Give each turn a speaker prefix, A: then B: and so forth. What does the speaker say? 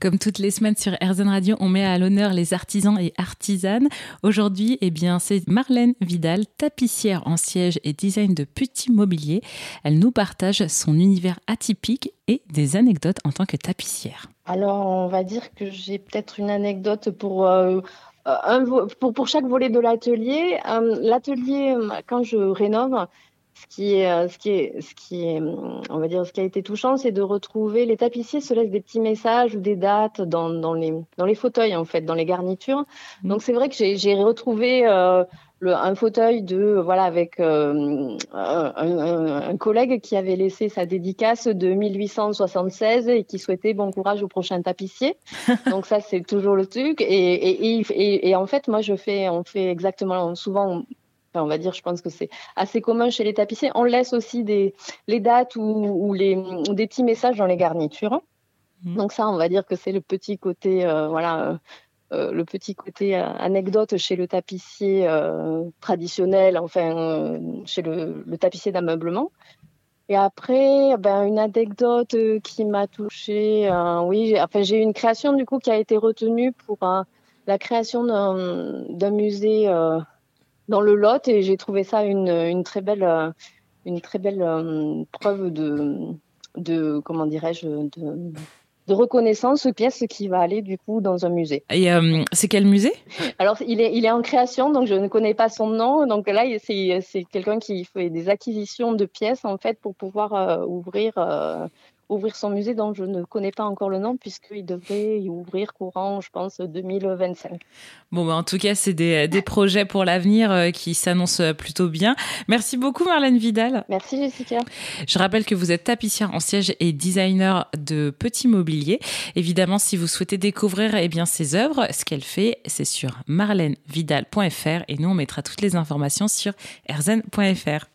A: Comme toutes les semaines sur RZN Radio, on met à l'honneur les artisans et artisanes. Aujourd'hui, eh bien, c'est Marlène Vidal, tapissière en siège et design de petits mobiliers. Elle nous partage son univers atypique et des anecdotes en tant que tapissière.
B: Alors, on va dire que j'ai peut-être une anecdote pour euh, chaque volet de l'atelier. Euh, l'atelier, quand je rénove, ce qui est, euh, ce qui est, ce qui est, on va dire, ce qui a été touchant, c'est de retrouver les tapissiers se laissent des petits messages ou des dates dans, dans les, dans les fauteuils en fait, dans les garnitures. Mmh. Donc c'est vrai que j'ai retrouvé euh, le, un fauteuil de voilà avec euh, un, un, un, collègue qui avait laissé sa dédicace de 1876 et qui souhaitait bon courage au prochain tapissier. Donc ça c'est toujours le truc. Et, et, et, et, en fait moi je fais, on fait exactement souvent on va dire, je pense que c'est assez commun chez les tapissiers. On laisse aussi des, les dates ou, les, des petits messages dans les garnitures. Mmh. Donc ça, on va dire que c'est le petit côté, euh, voilà, euh, euh, le petit côté anecdote chez le tapissier traditionnel, enfin, chez le, le tapissier d'ameublement. Et après, ben, une anecdote qui m'a touchée, oui, enfin, j'ai eu une création du coup qui a été retenue pour la création d'un musée dans le Lot et j'ai trouvé ça une, une, très belle, euh, une très belle euh, preuve de, de comment dirais-je, de, de reconnaissance, pièce qui va aller du coup dans un musée.
A: Et euh, c'est quel musée?
B: Alors il est, il est en création, donc je ne connais pas son nom. Donc là, c'est, c'est quelqu'un qui fait des acquisitions de pièces en fait pour pouvoir euh, ouvrir euh, ouvrir son musée dont je ne connais pas encore le nom puisqu'il devrait y ouvrir courant, je pense, 2025.
A: Bon, bah en tout cas, c'est des, des, projets pour l'avenir euh, qui s'annoncent plutôt bien. Merci beaucoup, Marlène Vidal.
B: Merci, Jessica.
A: Je rappelle que vous êtes tapissière en siège et designer de petits mobiliers. Évidemment, si vous souhaitez découvrir eh bien, ses œuvres, ce qu'elle fait, c'est sur marlenevidal.fr et nous, on mettra toutes les informations sur erzen.fr.